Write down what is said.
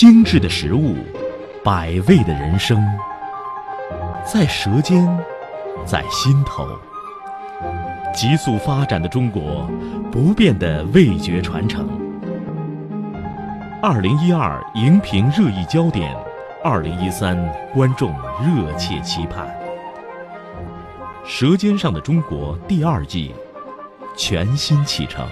精致的食物百味的人生。在舌尖在心头。急速发展的中国不变的味觉传承。二零一二荧屏热议焦点二零一三观众热切期盼。舌尖上的中国第二季全新启程。